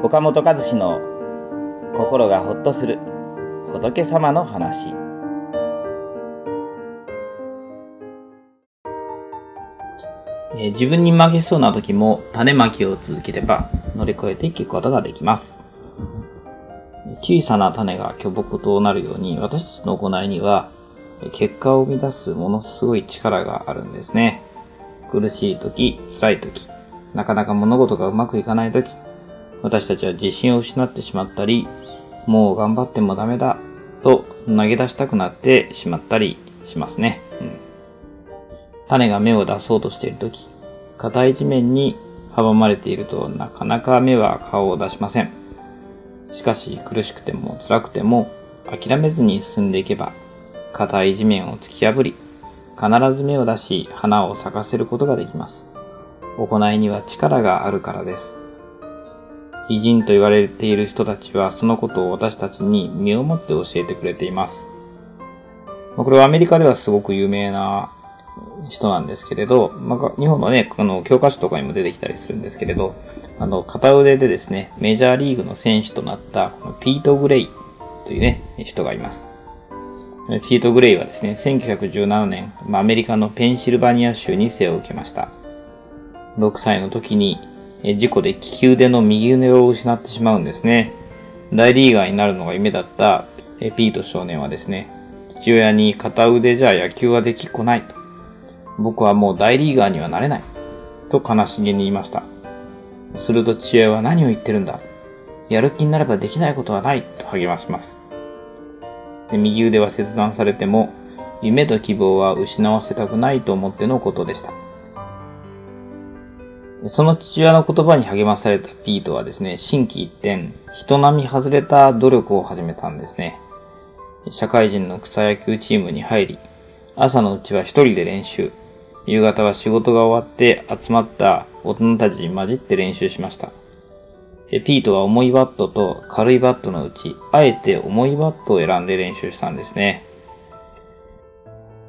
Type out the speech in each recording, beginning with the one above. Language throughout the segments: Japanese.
岡本和志の心がほっとする仏様の話自分に負けそうな時も種まきを続ければ乗り越えていくことができます。小さな種が巨木となるように私たちの行いには結果を生み出すものすごい力があるんですね。苦しい時、辛い時、なかなか物事がうまくいかない時、私たちは自信を失ってしまったり、もう頑張ってもダメだと投げ出したくなってしまったりしますね。うん種が芽を出そうとしているとき、硬い地面に阻まれているとなかなか芽は顔を出しません。しかし苦しくても辛くても諦めずに進んでいけば、硬い地面を突き破り、必ず芽を出し花を咲かせることができます。行いには力があるからです。偉人と言われている人たちはそのことを私たちに身をもって教えてくれています。これはアメリカではすごく有名な人なんですけれど、まあ、日本のね、あの、教科書とかにも出てきたりするんですけれど、あの、片腕でですね、メジャーリーグの選手となった、このピート・グレイというね、人がいます。ピート・グレイはですね、1917年、まアメリカのペンシルバニア州に生を受けました。6歳の時に、事故で利き腕の右腕を失ってしまうんですね。大リーガーになるのが夢だったピート少年はですね、父親に片腕じゃ野球はできっこないと。僕はもう大リーガーにはなれない。と悲しげに言いました。すると父親は何を言ってるんだ。やる気になればできないことはない。と励まします。で右腕は切断されても、夢と希望は失わせたくないと思ってのことでした。その父親の言葉に励まされたピートはですね、心機一転、人並み外れた努力を始めたんですね。社会人の草野球チームに入り、朝のうちは一人で練習、夕方は仕事が終わって集まった大人たちに混じって練習しました。ピートは重いバットと軽いバットのうち、あえて重いバットを選んで練習したんですね。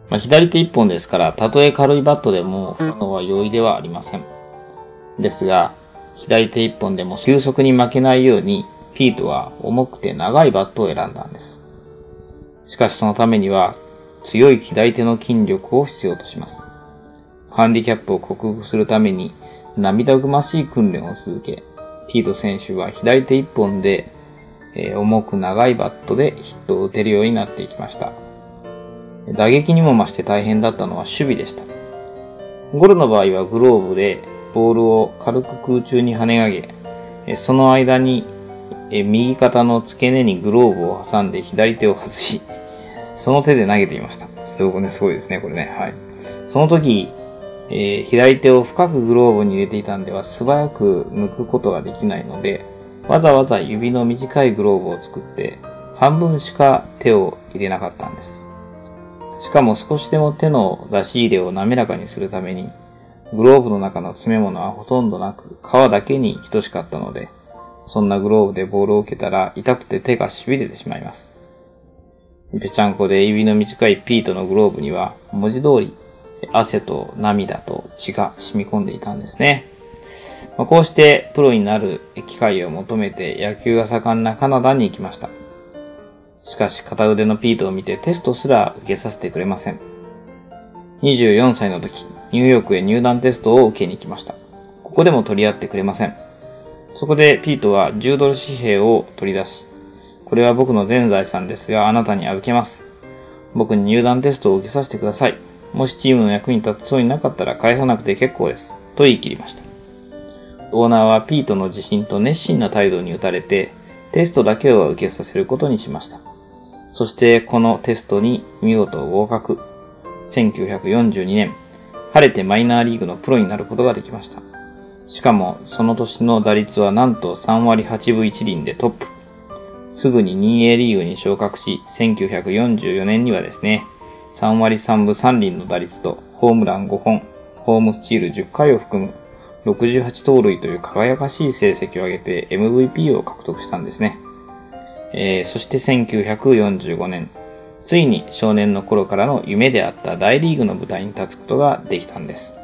まあ、左手一本ですから、たとえ軽いバットでも、振るのは容易ではありません。ですが、左手一本でも球速に負けないように、ピートは重くて長いバットを選んだんです。しかしそのためには、強い左手の筋力を必要とします。ハンディキャップを克服するために、涙ぐましい訓練を続け、ピート選手は左手一本で、えー重く長いバットでヒットを打てるようになっていきました。打撃にも増して大変だったのは守備でした。ゴルの場合はグローブでボールを軽く空中に跳ね上げ、その間に右肩の付け根にグローブを挟んで左手を外し、その手で投げていました。すごいね、すごいですね、これね。はい。その時、えー左手を深くグローブに入れていたんでは素早く抜くことができないので、わざわざ指の短いグローブを作って、半分しか手を入れなかったんです。しかも少しでも手の出し入れを滑らかにするために、グローブの中の詰め物はほとんどなく、皮だけに等しかったので、そんなグローブでボールを受けたら痛くて手が痺れてしまいます。ぺちゃんこで指の短いピートのグローブには、文字通り、汗と涙と血が染み込んでいたんですね。まあこうしてプロになる機会を求めて野球が盛んなカナダに行きました。しかし片腕のピートを見てテストすら受けさせてくれません。24歳の時、ニューヨークへ入団テストを受けに行きました。ここでも取り合ってくれません。そこでピートは10ドル紙幣を取り出し、これは僕の全財産ですがあなたに預けます。僕に入団テストを受けさせてください。もしチームの役に立つそうになかったら返さなくて結構です。と言い切りました。オーナーはピートの自信と熱心な態度に打たれて、テストだけを受けさせることにしました。そしてこのテストに見事合格。1942年、晴れてマイナーリーグのプロになることができました。しかも、その年の打率はなんと3割8分1厘でトップ。すぐに 2A リーグに昇格し、1944年にはですね、3割3分3厘の打率と、ホームラン5本、ホームスチール10回を含む68盗塁という輝かしい成績を上げて MVP を獲得したんですね。えーそして1945年、ついに少年の頃からの夢であった大リーグの舞台に立つことができたんです。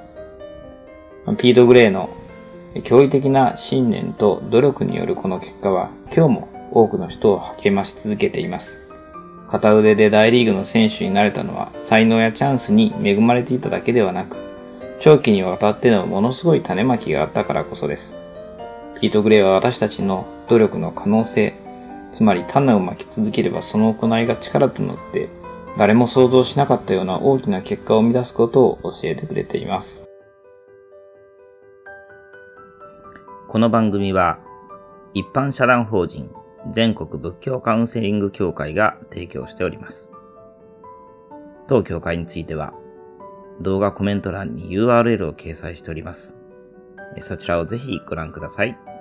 ピート・グレイの驚異的な信念と努力によるこの結果は今日も多くの人を励まし続けています。片腕で大リーグの選手になれたのは才能やチャンスに恵まれていただけではなく、長期にわたってのものすごい種まきがあったからこそです。ピート・グレイは私たちの努力の可能性、つまり種をまき続ければその行いが力となって、誰も想像しなかったような大きな結果を生み出すことを教えてくれています。この番組は、一般社団法人全国仏教カウンセリング協会が提供しております。当協会については、動画コメント欄に URL を掲載しております。そちらをぜひご覧ください。